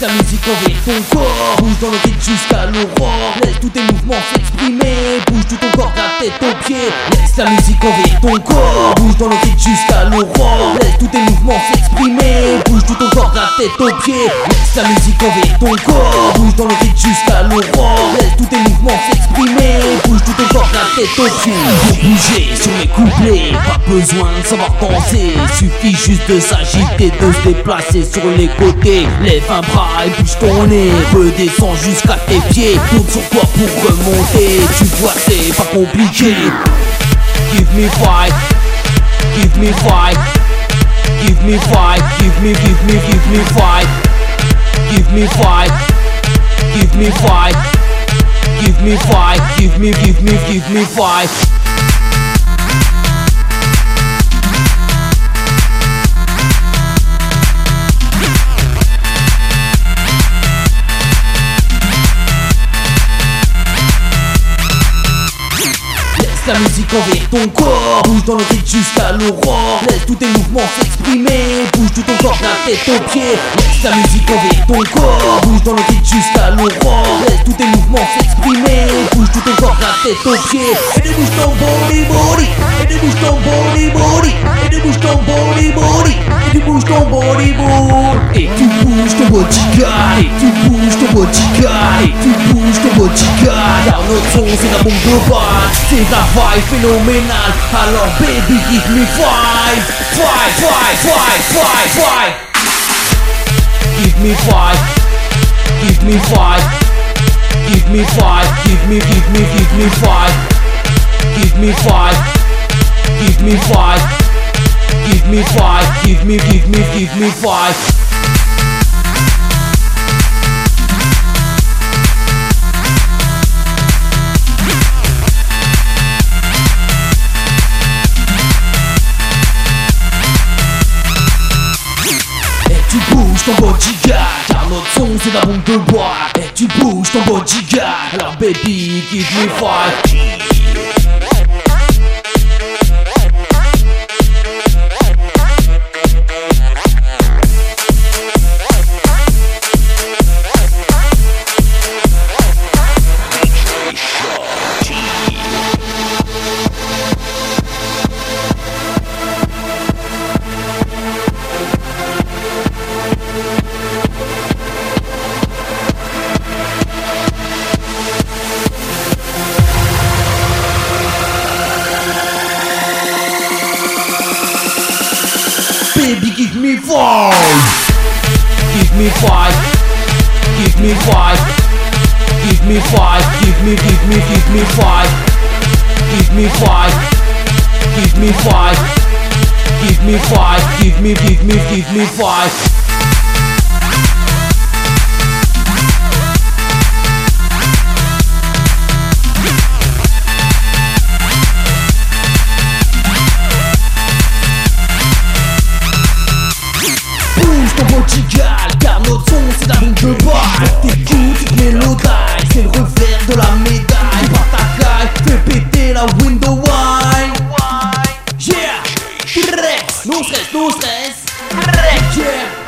La musique envahir ton corps Bouge dans le rythme jusqu'à l'aurore. Laisse tous tes mouvements s'exprimer. Bouge tout ton corps, la tête aux pieds. Laisse la musique envahir ton corps Bouge dans le rythme jusqu'à l'aurore. Laisse tous tes mouvements s'exprimer. Bouge tout ton corps, la tête aux pieds. Laisse la musique envahir ton corps Bouge dans le rythme jusqu'à l'aurore. Laisse tous tes mouvements s'exprimer. Bouge tout ton corps, la tête aux pieds. Bouger Pas besoin de savoir danser Suffit juste de s'agiter, de se déplacer sur les côtés. Lève un bras et bouge ton nez. Redescends jusqu'à tes pieds. Tourne sur toi pour remonter. Tu vois c'est pas compliqué. Give me five. Give me five. Give me five. Give me, give me, give me five. Give me five. Give me five. Give me five. Give me, give me, give me five musique ton corps. Bouge dans le rythme jusqu'à l'aurore. Laisse tous tes mouvements s'exprimer. Bouge tout ton corps, la tête aux pieds. Laisse la musique envahir ton corps. Bouge dans le rythme jusqu'à l'aurore. Laisse tous tes mouvements s'exprimer. Bouge tout ton corps, la tête aux pieds. Et débouche ton body body Et tu ton bodyguard Et tu bodyguard Car notre son c'est la bombe de balle C'est la vibe phénoménale Alors baby give me five. Five, five, five, five, five. Give me five. Give me five. Give me five. Give me, give me, give me five. Give me five. Give me five. Give me five. Give me, give me, give me five ton bodyguard Car notre son c'est la bombe de bois Et tu bouges ton bodyguard Alors baby give me five give me five. Give me five. Give me five. Give me five. Give me, give me, give me five. Give me five. Give me five. Give me five. Give me, give me, give me five Rex. Nusres, nusres. Rex.